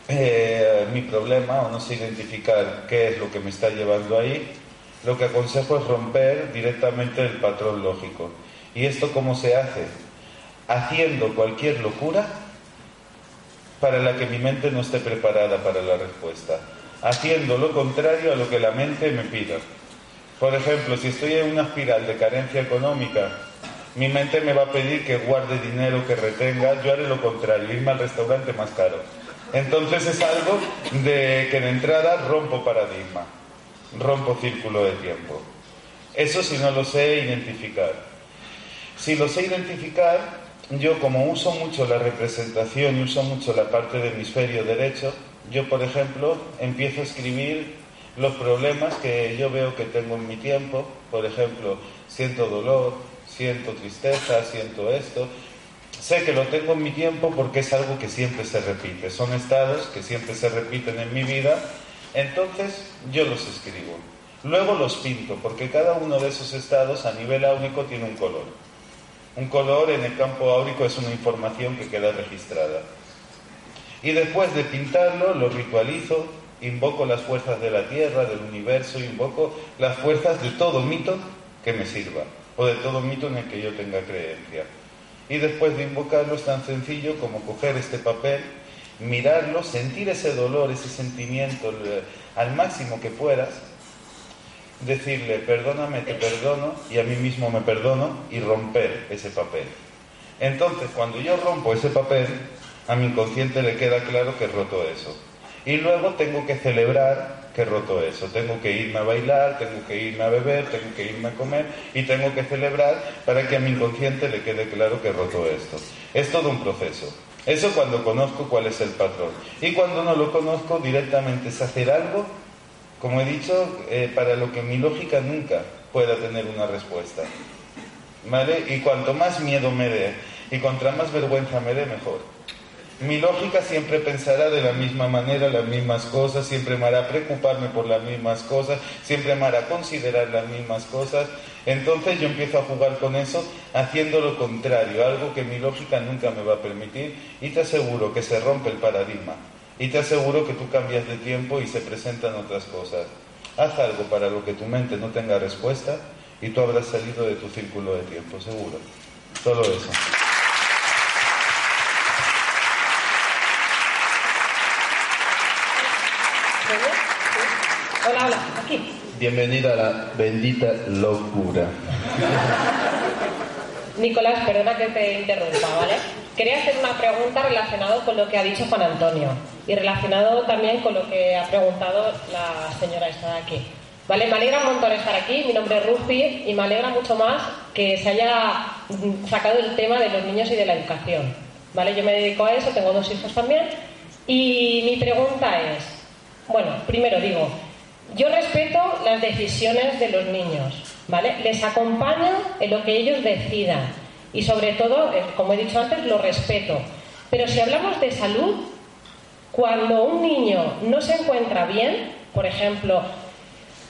eh, mi problema o no sé identificar qué es lo que me está llevando ahí, lo que aconsejo es romper directamente el patrón lógico. ¿Y esto cómo se hace? Haciendo cualquier locura para la que mi mente no esté preparada para la respuesta, haciendo lo contrario a lo que la mente me pida. Por ejemplo, si estoy en una espiral de carencia económica, mi mente me va a pedir que guarde dinero, que retenga, yo haré lo contrario, irme al restaurante más caro. Entonces es algo de que de entrada rompo paradigma, rompo círculo de tiempo. Eso si no lo sé identificar. Si lo sé identificar, yo como uso mucho la representación y uso mucho la parte de hemisferio derecho, yo por ejemplo empiezo a escribir los problemas que yo veo que tengo en mi tiempo, por ejemplo, siento dolor, siento tristeza, siento esto, sé que lo tengo en mi tiempo porque es algo que siempre se repite, son estados que siempre se repiten en mi vida, entonces yo los escribo. Luego los pinto, porque cada uno de esos estados a nivel áurico tiene un color. Un color en el campo áurico es una información que queda registrada. Y después de pintarlo, lo ritualizo, invoco las fuerzas de la tierra, del universo, invoco las fuerzas de todo mito que me sirva, o de todo mito en el que yo tenga creencia. Y después de invocarlo es tan sencillo como coger este papel, mirarlo, sentir ese dolor, ese sentimiento al máximo que puedas, decirle, perdóname, te perdono, y a mí mismo me perdono, y romper ese papel. Entonces, cuando yo rompo ese papel, a mi inconsciente le queda claro que he roto eso. Y luego tengo que celebrar que he roto eso. Tengo que irme a bailar, tengo que irme a beber, tengo que irme a comer y tengo que celebrar para que a mi inconsciente le quede claro que he roto esto. Es todo un proceso. Eso cuando conozco cuál es el patrón. Y cuando no lo conozco, directamente es hacer algo como he dicho, eh, para lo que mi lógica nunca pueda tener una respuesta. ¿Vale? Y cuanto más miedo me dé y contra más vergüenza me dé, mejor. Mi lógica siempre pensará de la misma manera las mismas cosas, siempre me hará preocuparme por las mismas cosas, siempre me hará considerar las mismas cosas. Entonces yo empiezo a jugar con eso haciendo lo contrario, algo que mi lógica nunca me va a permitir y te aseguro que se rompe el paradigma y te aseguro que tú cambias de tiempo y se presentan otras cosas. Haz algo para lo que tu mente no tenga respuesta y tú habrás salido de tu círculo de tiempo, seguro. Solo eso. Hola, hola, aquí. Bienvenida a la bendita locura. Nicolás, perdona que te interrumpa, ¿vale? Quería hacer una pregunta relacionada con lo que ha dicho Juan Antonio y relacionado también con lo que ha preguntado la señora esta de aquí. Vale, me alegra un montón estar aquí, mi nombre es Rufi y me alegra mucho más que se haya sacado el tema de los niños y de la educación. Vale, yo me dedico a eso, tengo dos hijos también y mi pregunta es, bueno, primero digo, yo respeto las decisiones de los niños, ¿vale? Les acompaño en lo que ellos decidan y sobre todo, eh, como he dicho antes, lo respeto. Pero si hablamos de salud, Cuando un niño no se encuentra bien, por ejemplo,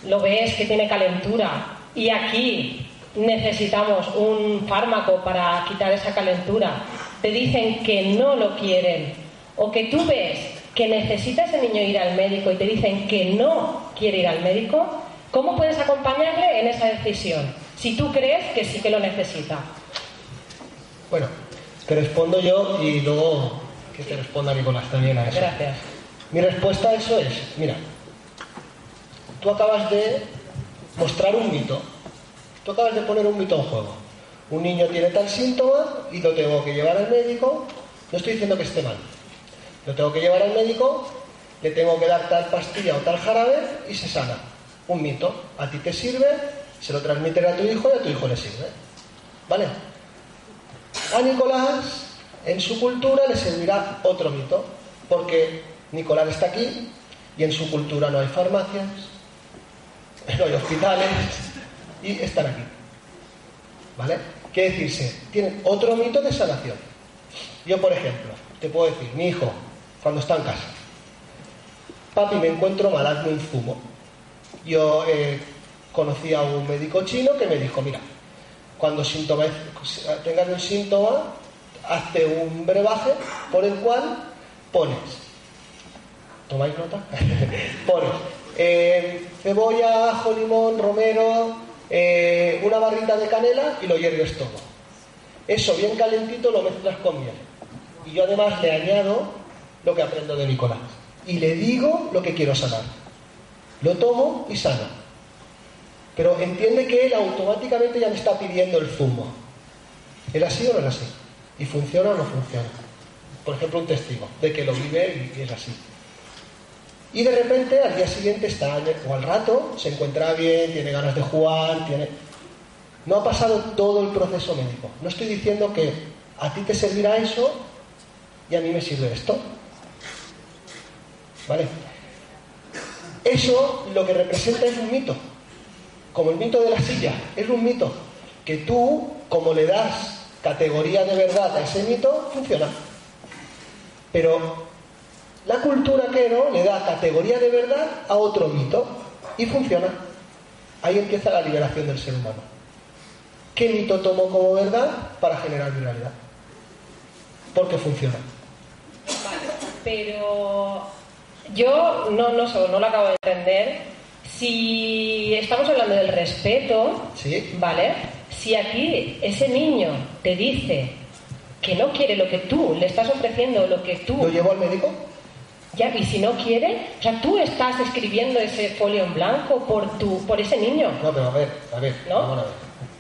lo ves que tiene calentura y aquí necesitamos un fármaco para quitar esa calentura, te dicen que no lo quieren, o que tú ves que necesita ese niño ir al médico y te dicen que no quiere ir al médico, ¿cómo puedes acompañarle en esa decisión? Si tú crees que sí que lo necesita. Bueno, te respondo yo y luego que te responda Nicolás también a eso. Gracias. Mi respuesta a eso es, mira, tú acabas de mostrar un mito, tú acabas de poner un mito en juego. Un niño tiene tal síntoma y lo tengo que llevar al médico, no estoy diciendo que esté mal, lo tengo que llevar al médico, le tengo que dar tal pastilla o tal jarabe y se sana. Un mito, a ti te sirve, se lo transmite a tu hijo y a tu hijo le sirve. ¿Vale? A Nicolás, en su cultura, le servirá otro mito, porque Nicolás está aquí y en su cultura no hay farmacias, no hay hospitales y están aquí. ¿Vale? ¿Qué decirse? Tienen otro mito de sanación. Yo, por ejemplo, te puedo decir, mi hijo, cuando está en casa, papi, me encuentro mal, hazme un zumo. Yo eh, conocí a un médico chino que me dijo, mira, cuando tengas un síntoma, hazte un brebaje por el cual pones, ¿tomáis nota? pones eh, cebolla, ajo, limón, romero, eh, una barrita de canela y lo hierves todo. Eso bien calentito lo mezclas con miel. Y yo además le añado lo que aprendo de Nicolás. Y le digo lo que quiero sanar. Lo tomo y sano. Pero entiende que él automáticamente ya me está pidiendo el zumo. ¿Era así o no era así? ¿Y funciona o no funciona? Por ejemplo, un testigo de que lo vive y es así. Y de repente al día siguiente está, o al rato, se encuentra bien, tiene ganas de jugar, tiene... No ha pasado todo el proceso médico. No estoy diciendo que a ti te servirá eso y a mí me sirve esto. ¿Vale? Eso lo que representa es un mito. Como el mito de la silla. Es un mito. Que tú, como le das categoría de verdad a ese mito, funciona. Pero la cultura quero le da categoría de verdad a otro mito y funciona. Ahí empieza la liberación del ser humano. ¿Qué mito tomo como verdad para generar mi realidad? Porque funciona. pero yo no, no, sé, no lo acabo de entender. Si estamos hablando del respeto, ¿Sí? ¿vale? Si aquí ese niño te dice que no quiere lo que tú le estás ofreciendo, lo que tú... ¿Lo llevo al médico? Ya, y si no quiere, o sea, tú estás escribiendo ese folio en blanco por tu, por ese niño. No, pero a ver, a ver, vamos a ver,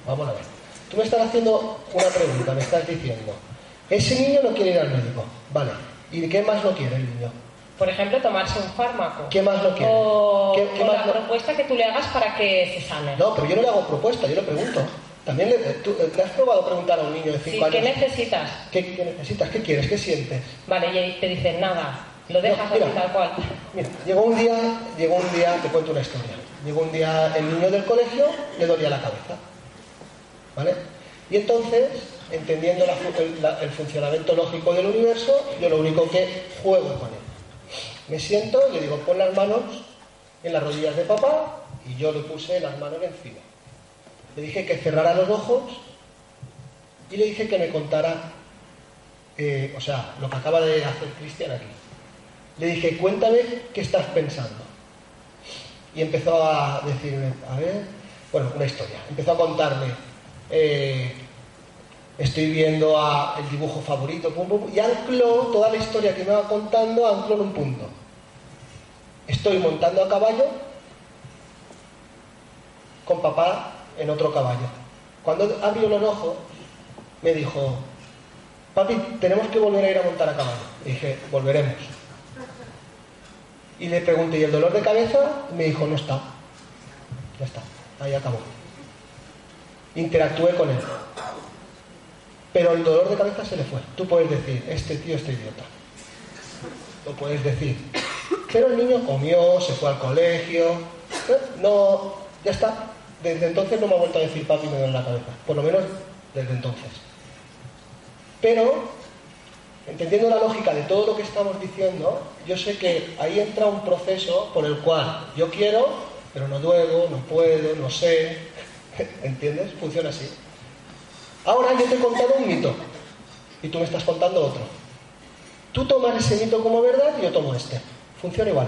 vamos a ver. Tú me estás haciendo una pregunta, me estás diciendo, ese niño no quiere ir al médico, vale, ¿y qué más no quiere el niño? Por ejemplo, tomarse un fármaco. ¿Qué más no quiere? O, ¿Qué, qué o más la propuesta que tú le hagas para que se sane. No, pero yo no le hago propuesta, yo le pregunto. También le, tú, ¿le has probado preguntar a un niño de Sí, 5 ¿Qué años? necesitas? ¿Qué, qué necesitas? ¿Qué quieres? ¿Qué sientes? Vale, y ahí te dicen nada. Lo dejas No, mira. así tal cual. Mira, llegó un día, llegó un día, te cuento una historia. Llegó un día el niño del colegio, le dolía la cabeza. ¿Vale? Y entonces, entendiendo la el, la- el funcionamiento lógico del universo, yo lo único que juego con él. Me siento y le digo, pon las manos en las rodillas de papá, y yo le puse las manos encima. Le dije que cerrara los ojos y le dije que me contara, eh, o sea, lo que acaba de hacer Cristian aquí. Le dije, cuéntame qué estás pensando. Y empezó a decirme, a ver, bueno, una historia. Empezó a contarme, eh, estoy viendo a el dibujo favorito, pum, pum, y ancló toda la historia que me iba contando, ancló en un punto. Estoy montando a caballo con papá en otro caballo. Cuando abrió los ojos, me dijo, papi, tenemos que volver a ir a montar a caballo. Le dije, volveremos. Y le pregunté, ¿y el dolor de cabeza? Y me dijo, no está. Ya está, ahí acabó. Interactué con él. Pero el dolor de cabeza se le fue. Tú puedes decir, este tío está idiota. Lo puedes decir. Pero el niño comió, se fue al colegio. ¿eh? No, ya está. Desde entonces no me ha vuelto a decir papi me duele la cabeza. Por lo menos desde entonces. Pero entendiendo la lógica de todo lo que estamos diciendo, yo sé que ahí entra un proceso por el cual yo quiero, pero no duego, no puedo, no sé. ¿Entiendes? Funciona así. Ahora yo te he contado un mito y tú me estás contando otro. Tú tomas ese mito como verdad y yo tomo este. Funciona igual.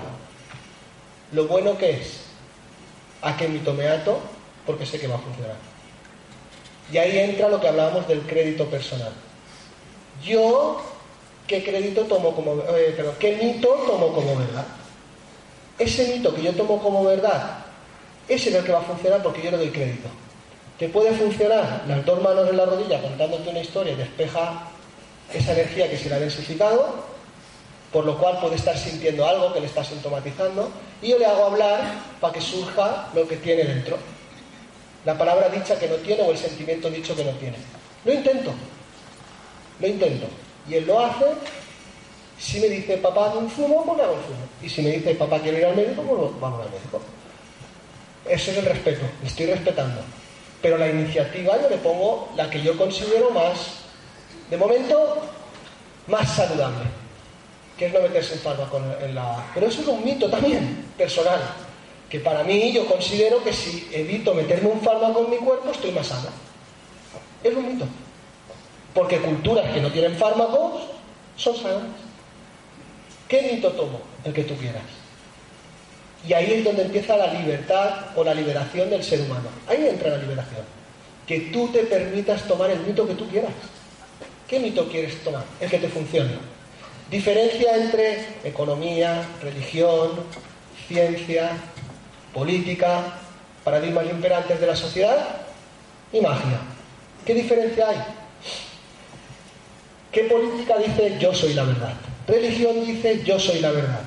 Lo bueno que es a qué mito me ato porque sé que va a funcionar. Y ahí entra lo que hablábamos del crédito personal. Yo, ¿qué crédito tomo como, eh, perdón, qué mito tomo como verdad? Ese mito que yo tomo como verdad, ese es el que va a funcionar porque yo le doy crédito. Te puede funcionar las dos manos en la rodilla contándote una historia y despeja esa energía que se le ha densificado, por lo cual puede estar sintiendo algo que le está sintomatizando, y yo le hago hablar para que surja lo que tiene dentro. La palabra dicha que no tiene o el sentimiento dicho que no tiene. Lo intento, lo intento. Y él lo hace. Si me dice papá de un fumo, pues hago el fumo. Y si me dice papá quiero ir al médico, pues vamos al médico. Eso es el respeto, le estoy respetando. Pero la iniciativa yo le pongo la que yo considero más, de momento, más saludable. Es no meterse en fármaco en la... Pero eso es un mito también, personal. Que para mí yo considero que si evito meterme un fármaco en mi cuerpo, estoy más sana. Es un mito. Porque culturas que no tienen fármacos son sanas. ¿Qué mito tomo? El que tú quieras. Y ahí es donde empieza la libertad o la liberación del ser humano. Ahí entra la liberación. Que tú te permitas tomar el mito que tú quieras. ¿Qué mito quieres tomar? El que te funcione. Diferencia entre economía, religión, ciencia, política, paradigmas imperantes de la sociedad y magia. ¿Qué diferencia hay? ¿Qué política dice yo soy la verdad? Religión dice yo soy la verdad.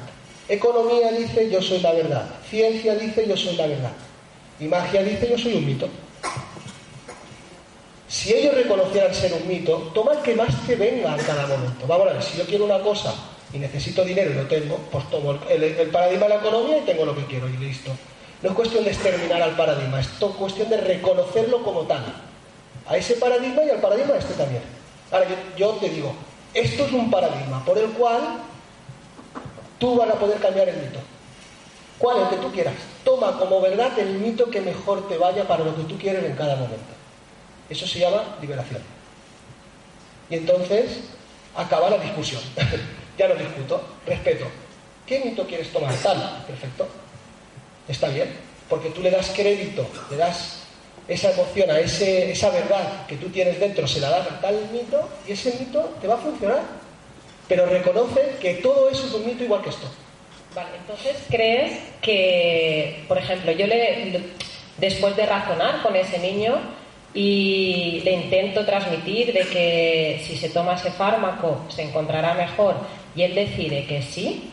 Economía dice yo soy la verdad. Ciencia dice yo soy la verdad. Y magia dice yo soy un mito. Si ellos reconocieran ser un mito, toma el que más te venga en cada momento. Vamos a ver, si yo quiero una cosa y necesito dinero y lo tengo, pues tomo el, el paradigma de la economía y tengo lo que quiero y listo. No es cuestión de exterminar al paradigma, es cuestión de reconocerlo como tal. A ese paradigma y al paradigma este también. Ahora yo, yo te digo, esto es un paradigma por el cual tú vas a poder cambiar el mito. ¿Cuál? El que tú quieras. Toma como verdad el mito que mejor te vaya para lo que tú quieres en cada momento. Eso se llama liberación. Y entonces acaba la discusión. ya no discuto, respeto. ¿Qué mito quieres tomar? Tal, perfecto. Está bien, porque tú le das crédito, le das esa emoción, a ese, esa verdad que tú tienes dentro, se la das a tal mito y ese mito te va a funcionar. Pero reconoce que todo eso es un mito igual que esto. Vale, entonces crees que, por ejemplo, yo le, después de razonar con ese niño y le intento transmitir de que si se toma ese fármaco se encontrará mejor y él decide que sí,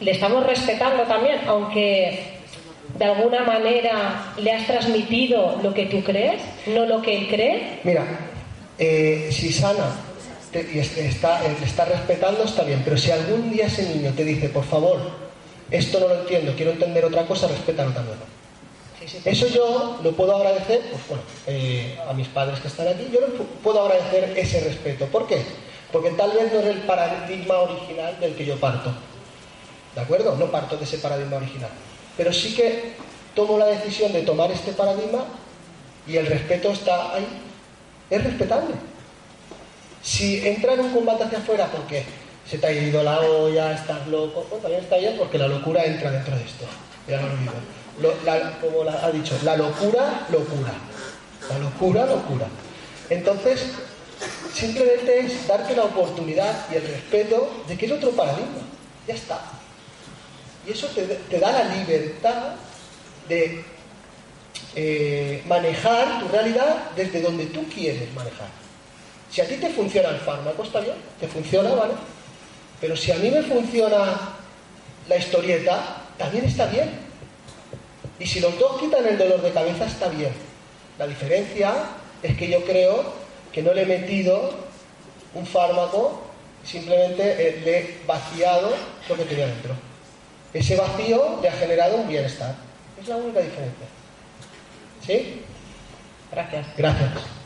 le estamos respetando también, aunque de alguna manera le has transmitido lo que tú crees, no lo que él cree. Mira, eh, si sana y está, está respetando, está bien, pero si algún día ese niño te dice, por favor, esto no lo entiendo, quiero entender otra cosa, respétalo también. Eso yo lo puedo agradecer, pues bueno, eh, a mis padres que están aquí, yo les puedo agradecer ese respeto. ¿Por qué? Porque tal vez no es el paradigma original del que yo parto. ¿De acuerdo? No parto de ese paradigma original. Pero sí que tomo la decisión de tomar este paradigma y el respeto está ahí. Es respetable. Si entra en un combate hacia afuera porque se te ha ido la olla, estás loco, pues también está bien porque la locura entra dentro de esto. Ya no lo como ha dicho, la locura, locura. La locura, locura. Entonces, simplemente es darte la oportunidad y el respeto de que es otro paradigma. Ya está. Y eso te, da la libertad de eh, manejar tu realidad desde donde tú quieres manejar. Si a ti te funciona el fármaco, está bien, te funciona, ¿vale? Pero si a mí me funciona la historieta, también está bien. Y si los dos quitan el dolor de cabeza, está bien. La diferencia es que yo creo que no le he metido un fármaco, simplemente le he vaciado lo que tenía dentro. Ese vacío le ha generado un bienestar. Es la única diferencia. ¿Sí? Gracias. Gracias.